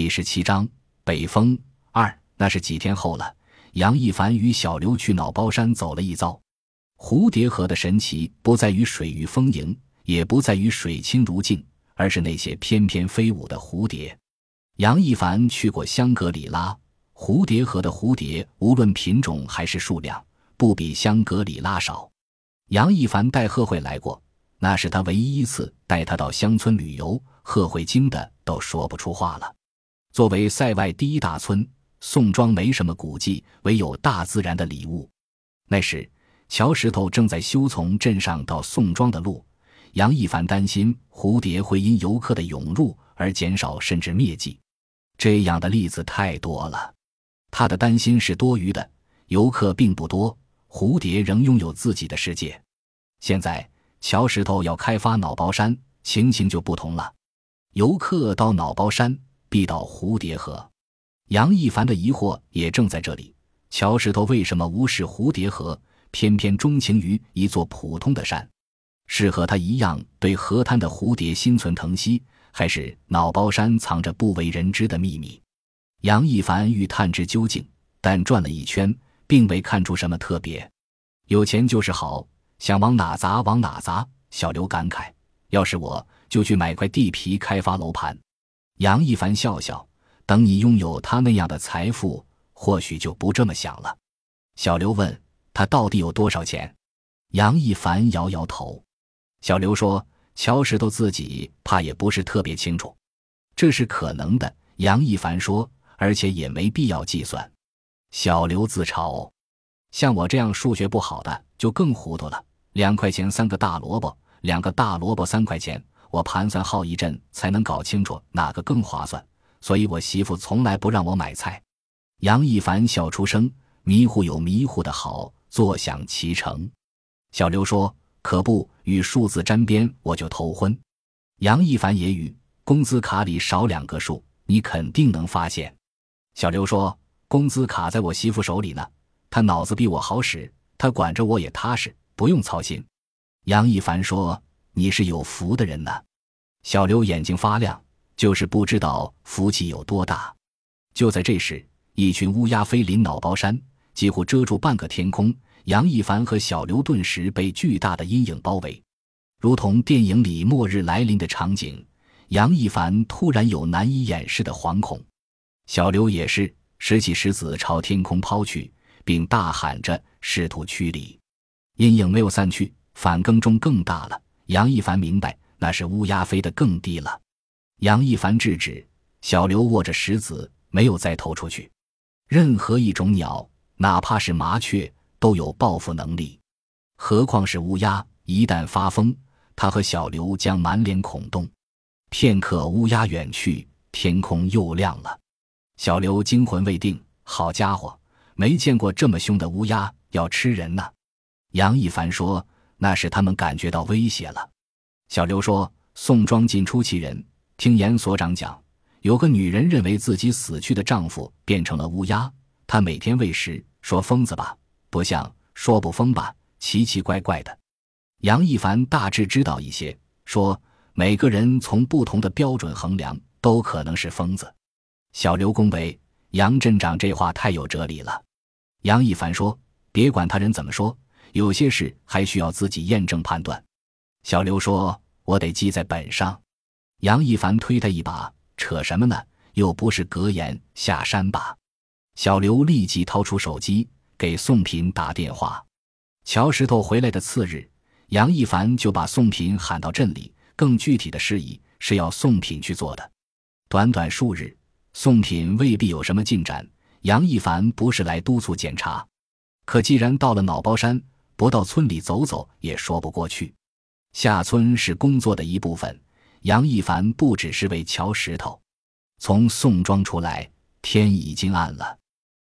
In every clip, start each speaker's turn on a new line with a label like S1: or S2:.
S1: 第十七章北风二。那是几天后了。杨一凡与小刘去脑包山走了一遭。蝴蝶河的神奇不在于水域丰盈，也不在于水清如镜，而是那些翩翩飞舞的蝴蝶。杨一凡去过香格里拉，蝴蝶河的蝴蝶无论品种还是数量，不比香格里拉少。杨一凡带贺慧来过，那是他唯一一次带她到乡村旅游。贺慧惊的都说不出话了。作为塞外第一大村，宋庄没什么古迹，唯有大自然的礼物。那时，乔石头正在修从镇上到宋庄的路。杨一凡担心蝴蝶会因游客的涌入而减少，甚至灭迹。这样的例子太多了，他的担心是多余的。游客并不多，蝴蝶仍拥有自己的世界。现在，乔石头要开发脑包山，情形就不同了。游客到脑包山。必到蝴蝶河，杨一凡的疑惑也正在这里。乔石头为什么无视蝴蝶河，偏偏钟情于一座普通的山？是和他一样对河滩的蝴蝶心存疼惜，还是脑包山藏着不为人知的秘密？杨一凡欲探知究竟，但转了一圈，并未看出什么特别。有钱就是好，想往哪砸往哪砸。小刘感慨：“要是我，就去买块地皮开发楼盘。”杨一凡笑笑，等你拥有他那样的财富，或许就不这么想了。小刘问他到底有多少钱，杨一凡摇摇头。小刘说：“乔石头自己怕也不是特别清楚，这是可能的。”杨一凡说：“而且也没必要计算。”小刘自嘲：“像我这样数学不好的就更糊涂了。两块钱三个大萝卜，两个大萝卜三块钱。”我盘算好一阵才能搞清楚哪个更划算，所以我媳妇从来不让我买菜。杨一凡笑出声，迷糊有迷糊的好，坐享其成。小刘说：“可不与数字沾边，我就头昏。”杨一凡也语：“工资卡里少两个数，你肯定能发现。”小刘说：“工资卡在我媳妇手里呢，她脑子比我好使，她管着我也踏实，不用操心。”杨一凡说。你是有福的人呢，小刘眼睛发亮，就是不知道福气有多大。就在这时，一群乌鸦飞临脑包山，几乎遮住半个天空。杨一凡和小刘顿时被巨大的阴影包围，如同电影里末日来临的场景。杨一凡突然有难以掩饰的惶恐，小刘也是拾起石子朝天空抛去，并大喊着试图驱离。阴影没有散去，反更中更大了。杨一凡明白，那是乌鸦飞得更低了。杨一凡制止小刘，握着石子，没有再投出去。任何一种鸟，哪怕是麻雀，都有报复能力，何况是乌鸦？一旦发疯，他和小刘将满脸孔洞。片刻，乌鸦远去，天空又亮了。小刘惊魂未定，好家伙，没见过这么凶的乌鸦，要吃人呢。杨一凡说。那是他们感觉到威胁了。小刘说：“宋庄进出其人，听严所长讲，有个女人认为自己死去的丈夫变成了乌鸦，她每天喂食。说疯子吧，不像；说不疯吧，奇奇怪怪的。”杨一凡大致知道一些，说：“每个人从不同的标准衡量，都可能是疯子。”小刘恭维杨镇长这话太有哲理了。杨一凡说：“别管他人怎么说。”有些事还需要自己验证判断。小刘说：“我得记在本上。”杨一凡推他一把：“扯什么呢？又不是格言，下山吧。”小刘立即掏出手机给宋平打电话。乔石头回来的次日，杨一凡就把宋平喊到镇里。更具体的事宜是要宋平去做的。短短数日，宋平未必有什么进展。杨一凡不是来督促检查，可既然到了脑包山。不到村里走走也说不过去。下村是工作的一部分。杨一凡不只是为敲石头。从宋庄出来，天已经暗了。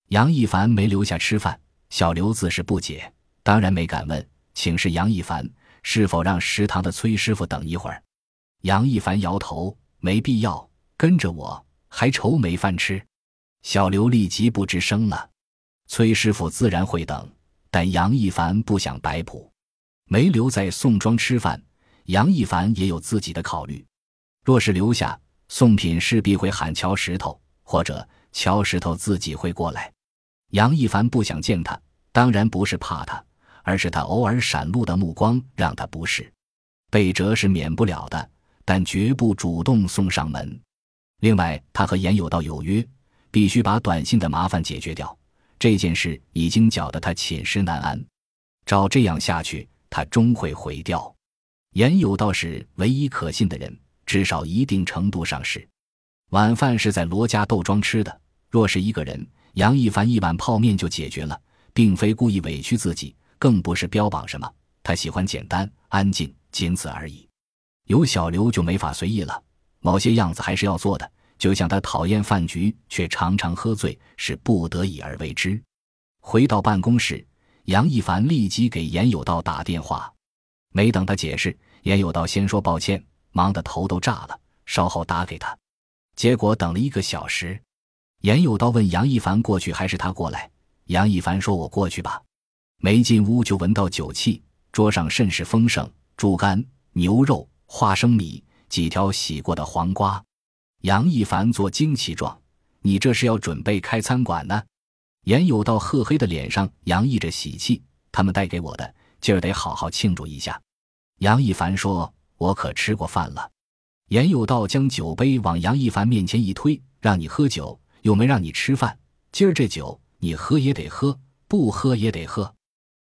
S1: 杨一凡没留下吃饭。小刘自是不解，当然没敢问，请示杨一凡是否让食堂的崔师傅等一会儿。杨一凡摇头，没必要，跟着我还愁没饭吃。小刘立即不吱声了。崔师傅自然会等。但杨一凡不想摆谱，没留在宋庄吃饭。杨一凡也有自己的考虑，若是留下，宋品势必会喊乔石头，或者乔石头自己会过来。杨一凡不想见他，当然不是怕他，而是他偶尔闪露的目光让他不适。被折是免不了的，但绝不主动送上门。另外，他和严有道有约，必须把短信的麻烦解决掉。这件事已经搅得他寝食难安。照这样下去，他终会毁掉。严有道是唯一可信的人。至少一定程度上是，晚饭是在罗家豆庄吃的。若是一个人，杨一凡一碗泡面就解决了，并非故意委屈自己，更不是标榜什么。他喜欢简单安静，仅此而已。有小刘就没法随意了，某些样子还是要做的。就像他讨厌饭局，却常常喝醉，是不得已而为之。回到办公室，杨一凡立即给严有道打电话，没等他解释，严有道先说抱歉。忙得头都炸了，稍后打给他，结果等了一个小时。严有道问杨一凡过去还是他过来？杨一凡说：“我过去吧。”没进屋就闻到酒气，桌上甚是丰盛：猪肝、牛肉、花生米、几条洗过的黄瓜。杨一凡做惊奇状：“你这是要准备开餐馆呢？”严有道褐黑的脸上洋溢着喜气：“他们带给我的，今儿得好好庆祝一下。”杨一凡说。我可吃过饭了。严有道将酒杯往杨一凡面前一推，让你喝酒，又没让你吃饭。今儿这酒你喝也得喝，不喝也得喝。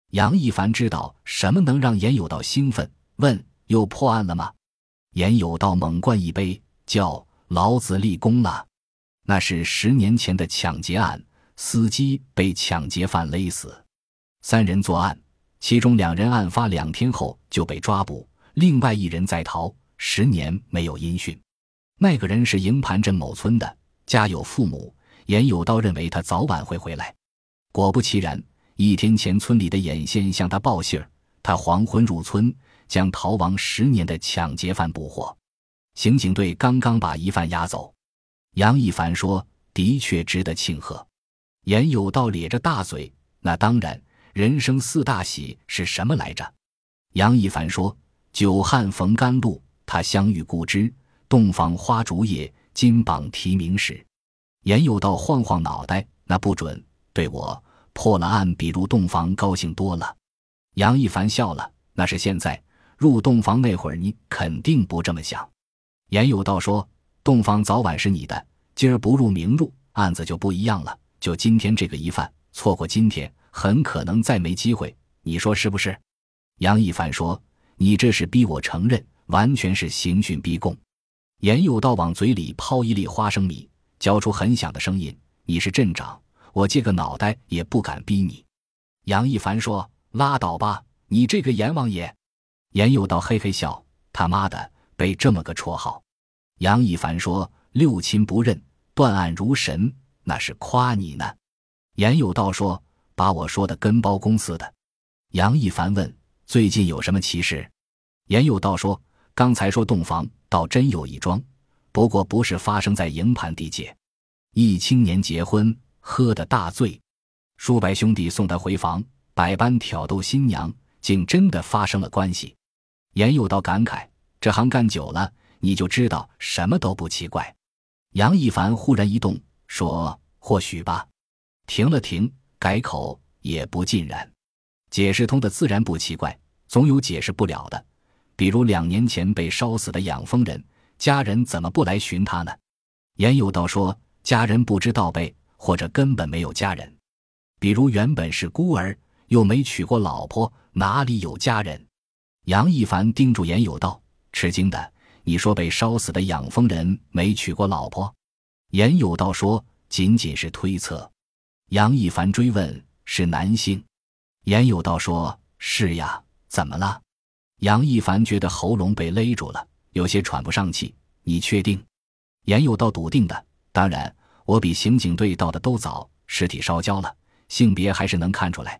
S1: 杨一凡知道什么能让严有道兴奋，问：又破案了吗？严有道猛灌一杯，叫老子立功了。那是十年前的抢劫案，司机被抢劫犯勒死，三人作案，其中两人案发两天后就被抓捕。另外一人在逃，十年没有音讯。那个人是营盘镇某村的，家有父母。严有道认为他早晚会回来。果不其然，一天前村里的眼线向他报信儿，他黄昏入村，将逃亡十年的抢劫犯捕获。刑警队刚刚把疑犯押走。杨一凡说：“的确值得庆贺。”严有道咧着大嘴：“那当然，人生四大喜是什么来着？”杨一凡说。久旱逢甘露，他相遇故知。洞房花烛夜，金榜题名时。严有道晃晃脑袋，那不准。对我破了案比入洞房高兴多了。杨一凡笑了，那是现在入洞房那会儿，你肯定不这么想。严有道说：“洞房早晚是你的，今儿不入，明入，案子就不一样了。就今天这个疑犯，错过今天，很可能再没机会。你说是不是？”杨一凡说。你这是逼我承认，完全是刑讯逼供。严有道往嘴里抛一粒花生米，嚼出很响的声音。你是镇长，我借个脑袋也不敢逼你。杨一凡说：“拉倒吧，你这个阎王爷。”严有道嘿嘿笑：“他妈的，被这么个绰号。”杨一凡说：“六亲不认，断案如神，那是夸你呢。”严有道说：“把我说的跟包公似的。”杨一凡问。最近有什么奇事？严有道说：“刚才说洞房，倒真有一桩，不过不是发生在营盘地界。一青年结婚，喝得大醉，数百兄弟送他回房，百般挑逗新娘，竟真的发生了关系。”严有道感慨：“这行干久了，你就知道什么都不奇怪。”杨一凡忽然一动，说：“或许吧。”停了停，改口：“也不尽然。”解释通的自然不奇怪，总有解释不了的。比如两年前被烧死的养蜂人，家人怎么不来寻他呢？严有道说，家人不知道呗，或者根本没有家人。比如原本是孤儿，又没娶过老婆，哪里有家人？杨一凡叮嘱严有道，吃惊的，你说被烧死的养蜂人没娶过老婆？严有道说，仅仅是推测。杨一凡追问，是男性？严有道说：“是呀，怎么了？”杨一凡觉得喉咙被勒住了，有些喘不上气。你确定？严有道笃定的。当然，我比刑警队到的都早。尸体烧焦了，性别还是能看出来。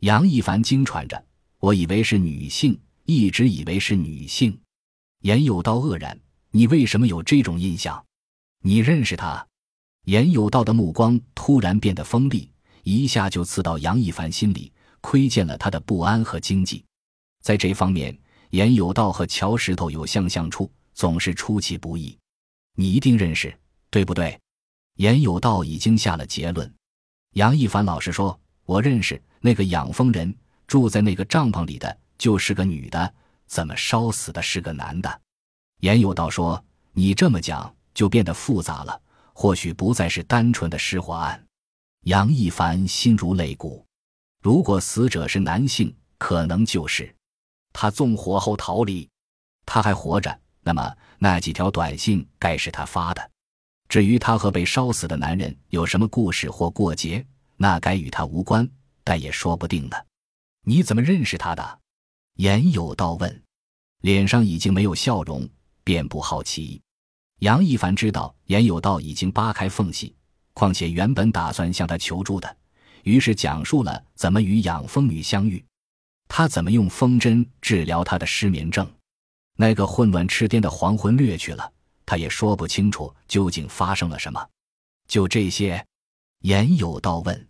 S1: 杨一凡惊喘着：“我以为是女性，一直以为是女性。”严有道愕然：“你为什么有这种印象？你认识他？”严有道的目光突然变得锋利，一下就刺到杨一凡心里。窥见了他的不安和惊悸，在这方面，严有道和乔石头有相像处，总是出其不意。你一定认识，对不对？严有道已经下了结论。杨一凡老实说：“我认识那个养蜂人，住在那个帐篷里的，就是个女的。怎么烧死的是个男的？”严有道说：“你这么讲，就变得复杂了。或许不再是单纯的失火案。”杨一凡心如擂鼓。如果死者是男性，可能就是他纵火后逃离。他还活着，那么那几条短信该是他发的。至于他和被烧死的男人有什么故事或过节，那该与他无关，但也说不定呢。你怎么认识他的？严有道问，脸上已经没有笑容，便不好奇。杨一凡知道严有道已经扒开缝隙，况且原本打算向他求助的，于是讲述了怎么与养蜂女相遇，他怎么用风针治疗他的失眠症。那个混乱痴癫的黄昏掠去了，他也说不清楚究竟发生了什么。就这些，严有道问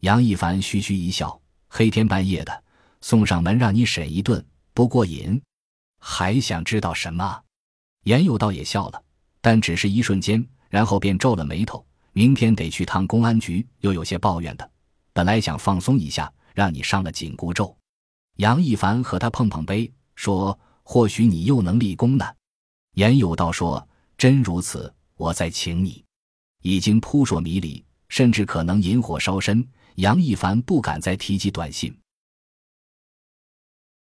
S1: 杨一凡，嘘嘘一笑：“黑天半夜的送上门让你审一顿，不过瘾？还想知道什么？”严有道也笑了，但只是一瞬间，然后便皱了眉头：“明天得去趟公安局，又有些抱怨的。本来想放松一下，让你上了紧箍咒。”杨一凡和他碰碰杯，说。或许你又能立功呢，严有道说：“真如此，我再请你。”已经扑朔迷离，甚至可能引火烧身。杨一凡不敢再提及短信。